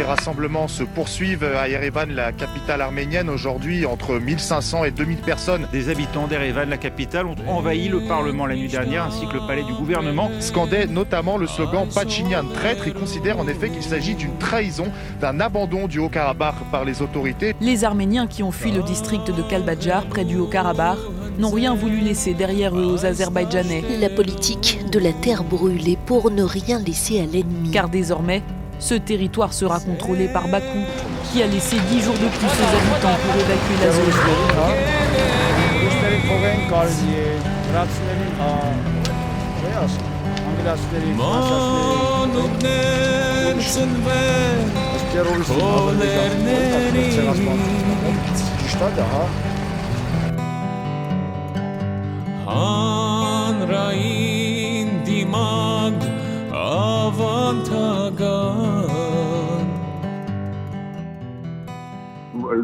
les rassemblements se poursuivent à Erevan, la capitale arménienne. Aujourd'hui, entre 1500 et 2000 personnes. Des habitants d'Erevan, la capitale, ont envahi le Parlement la nuit dernière ainsi que le palais du gouvernement. Scandaient notamment le slogan Pachinian traître. Ils considèrent en effet qu'il s'agit d'une trahison, d'un abandon du Haut-Karabakh par les autorités. Les Arméniens qui ont fui le district de Kalbadjar, près du Haut-Karabakh, n'ont rien voulu laisser derrière eux aux Azerbaïdjanais. La politique de la terre brûlée pour ne rien laisser à l'ennemi. Car désormais, ce territoire sera contrôlé par Bakou, qui a laissé 10 jours de plus aux habitants pour évacuer la zone.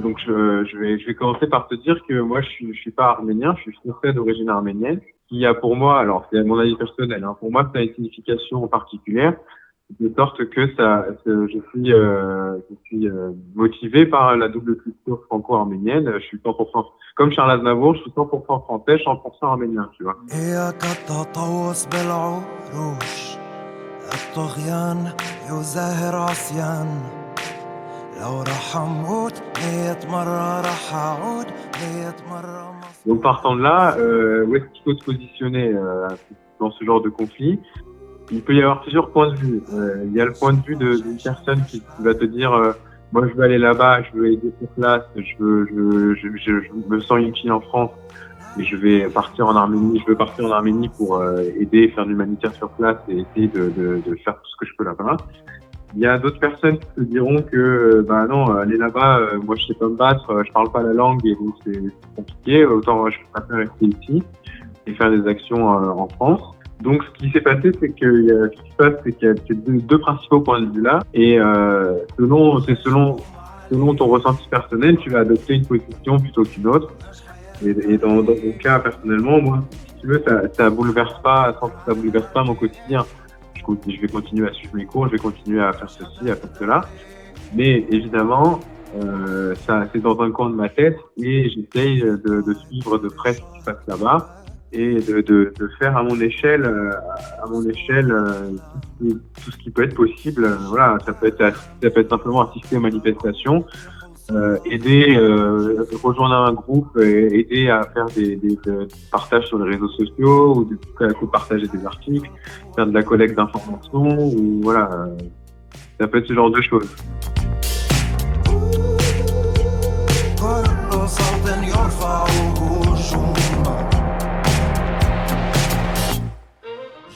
Donc je, vais, commencer par te dire que moi je suis, suis pas arménien, je suis français d'origine arménienne, qui a pour moi, alors c'est mon avis personnel, hein, pour moi ça a une signification particulière, de sorte que je suis, euh, euh, motivé par la double culture franco-arménienne. Je suis 100% comme Charles Aznavour, je suis 100% français, 100% arménien, tu vois. Donc partant de là, euh, où est-ce qu'il faut se positionner euh, dans ce genre de conflit? Il peut y avoir plusieurs points de vue. Euh, il y a le point de vue d'une personne qui, va te dire moi je veux aller là-bas, je veux aider sur place, je me sens utile en France et je vais partir en Arménie, je veux partir en Arménie pour aider, faire de l'humanitaire sur place et essayer de, faire tout ce que je peux là-bas. Il y a d'autres personnes qui te diront que bah non, aller là-bas, euh, moi je sais pas me battre, euh, je parle pas la langue et c'est compliqué, autant je préfère rester ici et faire des actions en France. Donc, ce qui s'est passé, c'est que ce qui se passe, c'est qu'il y a deux, principaux points de vue là, et euh, selon, c'est selon, selon ton ressenti personnel, tu vas adopter une position plutôt qu'une autre. Et, dans, mon cas, personnellement, moi, si tu veux, ça, ça bouleverse pas, ça bouleverse pas mon quotidien. Je, vais continuer à suivre mes cours, je vais continuer à faire ceci, à faire cela. Mais évidemment, euh, c'est dans un coin de ma tête et j'essaye de, suivre de près ce qui se passe là-bas et de, faire à mon échelle, à mon échelle tout, tout, ce qui peut être possible. Voilà, ça peut être simplement assister aux manifestations, euh, aider, euh, rejoindre un groupe, et aider à faire des, des, partages sur les réseaux sociaux ou du partager des articles, faire de la collecte d'informations ou voilà, ça peut être ce genre de choses.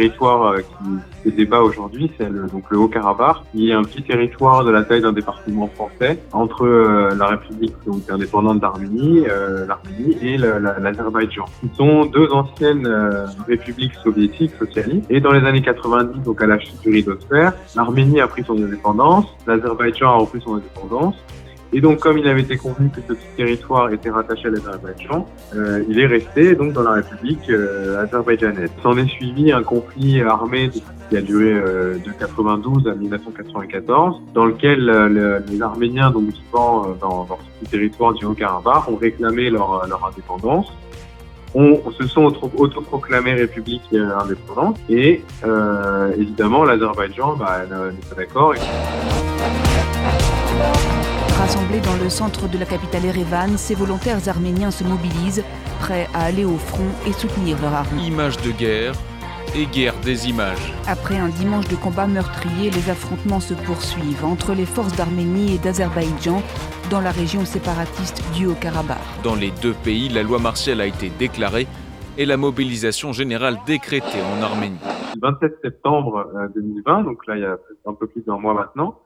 Territoire qui se débat aujourd'hui, c'est le, le Haut-Karabakh, qui est un petit territoire de la taille d'un département français entre euh, la République donc, indépendante d'Arménie, euh, l'Arménie et l'Azerbaïdjan. Ce sont deux anciennes euh, républiques soviétiques socialistes. Et dans les années 90, donc à la chute du rideau de fer, l'Arménie a pris son indépendance, l'Azerbaïdjan a repris son indépendance. Et donc, comme il avait été convenu que ce territoire était rattaché à l'Azerbaïdjan, euh, il est resté donc dans la République euh, azerbaïdjanaise. S'en est suivi un conflit armé qui a duré euh, de 92 à 1994, dans lequel le, les Arméniens, donc vivant dans, dans ce territoire du Haut-Karabakh, ont réclamé leur, indépendance. On, se sont autoproclamés république indépendante et évidemment l'Azerbaïdjan bah, n'est pas d'accord. Rassemblés dans le centre de la capitale Erevan, ces volontaires arméniens se mobilisent, prêts à aller au front et soutenir leur armée. Images de guerre et guerre des images. Après un dimanche de combat meurtrier, les affrontements se poursuivent entre les forces d'Arménie et d'Azerbaïdjan dans la région séparatiste du Haut-Karabakh. Dans les deux pays, la loi martiale a été déclarée et la mobilisation générale décrétée en Arménie. Le 27 septembre 2020, donc là il y a un peu plus d'un mois maintenant,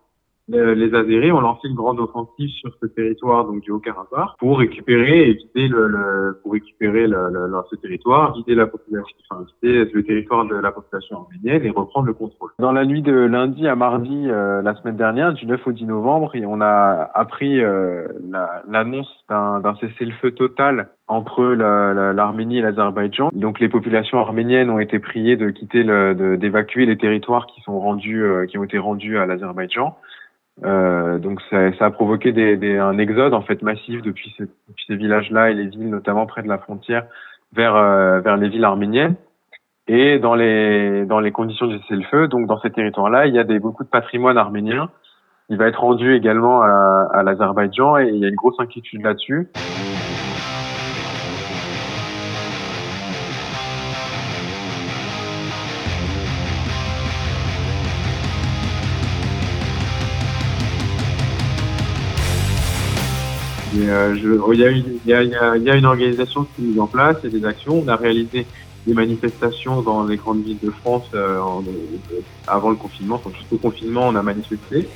les Azéris ont lancé une grande offensive sur ce territoire donc du Haut-Karabakh pour récupérer et le, le pour récupérer le, le, ce territoire, vider la population, enfin le territoire de la population arménienne et reprendre le contrôle. Dans la nuit de lundi à mardi euh, la semaine dernière, du 9 au 10 novembre, on a appris euh, l'annonce la, d'un cessez-le-feu total entre l'Arménie et l'Azerbaïdjan. Donc les populations arméniennes ont été priées de quitter, d'évacuer les territoires qui sont rendus, euh, qui ont été rendus à l'Azerbaïdjan. Euh, donc ça, ça, a provoqué des, des, un exode en fait massif depuis, ces, depuis ces villages-là et les villes notamment près de la frontière vers euh, vers les villes arméniennes. Et dans les dans les conditions du cessez-le-feu, donc dans ces territoires-là, il y a des beaucoup de patrimoine arménien. Il va être rendu également à, à l'Azerbaïdjan et il y a une grosse inquiétude là-dessus. Il, y a une, organisation qui est mise en place, il y a des actions. On a réalisé des manifestations dans les grandes villes de France euh, euh, avant le confinement. Donc, jusqu'au confinement, on a manifesté.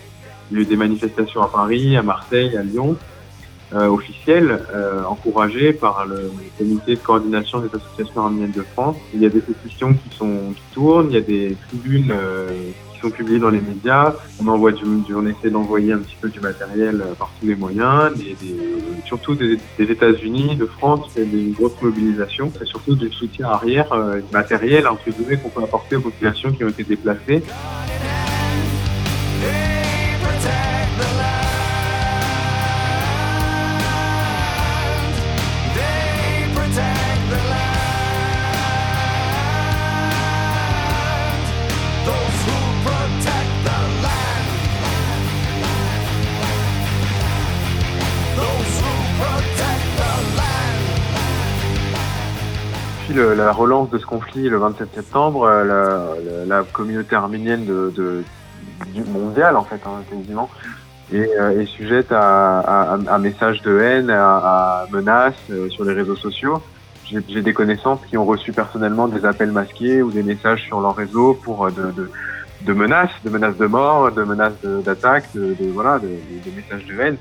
Il y a eu des manifestations à Paris, à Marseille, à Lyon, euh, officielles, encouragées par le comité de coordination des associations arméniennes de France. Il y a des pétitions qui qui tournent, il y a des tribunes sont publiés dans les médias. On envoie on essaie d'envoyer un petit peu du matériel par tous les moyens, des, surtout des, États-Unis, de France, c'est des grosses mobilisations. C'est surtout du soutien arrière euh, matériel entre guillemets qu'on peut apporter aux populations qui ont été déplacées. La relance de ce conflit le 27 septembre, euh, la, communauté arménienne de, du mondial en fait, hein, quasiment, est, est sujette à, messages de haine, à, menaces euh, sur les réseaux sociaux. J'ai des connaissances qui ont reçu personnellement des appels masqués ou des messages sur leur réseau pour euh, de, de, menaces, de menaces de mort, de menaces d'attaque, voilà, de, messages de haine.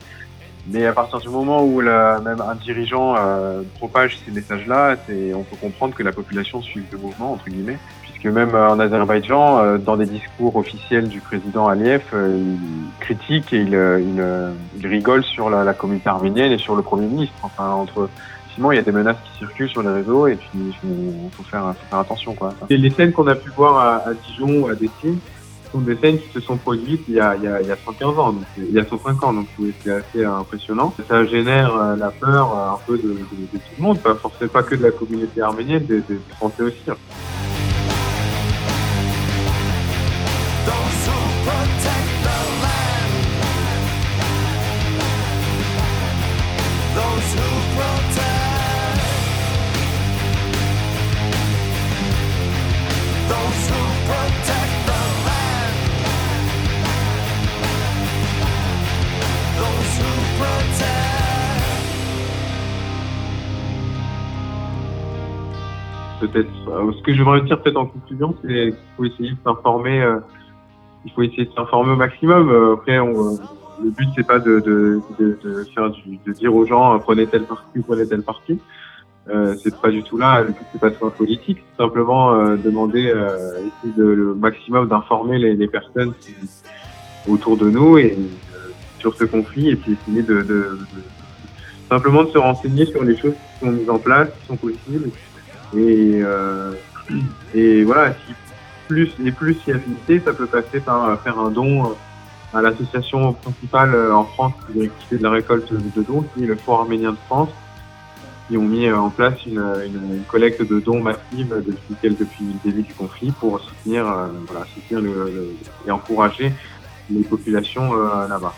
Mais à partir du moment où la, même un dirigeant euh, propage ces messages-là, on peut comprendre que la population suit le mouvement, entre guillemets, puisque même euh, en Azerbaïdjan, euh, dans des discours officiels du président Aliyev, euh, il critique et il, il, il rigole sur la, la, communauté arménienne et sur le Premier ministre. Enfin, entre il y a des menaces qui circulent sur les réseaux et puis il faut, faire, faut faire attention. Quoi. Et les scènes qu'on a pu voir à, à Dijon ou à Dessines, sont des scènes qui se sont produites il y a, il y a, il y a 115 ans, donc, il y a 105 ans, donc c'est assez impressionnant. Ça génère la peur un peu de, de, tout le monde, pas forcément pas que de la communauté arménienne, des, des Français aussi. Peut-être ce que je voudrais dire peut-être en conclusion, c'est qu'il faut essayer de s'informer. Euh, il faut essayer de s'informer au maximum. Euh, après, on, le but c'est pas de, de, de, faire du, de dire aux gens prenez tel parti prenez tel parti. Euh, c'est pas du tout là. C'est pas de faire politique. Simplement euh, demander, euh, essayer de, le maximum d'informer les, personnes autour de nous et sur ce conflit et puis essayer de, de, simplement de se renseigner sur les choses qui sont mises en place, qui sont possibles et, euh, et voilà, si plus et plus y affinité, ça peut passer par faire un don à l'association principale en France qui est de la récolte de dons, qui est le Foire arménien de France, qui ont mis en place une, une, une collecte de dons massive depuis, depuis le début du conflit pour soutenir, euh, voilà, soutenir le, le, et encourager les populations euh, là-bas.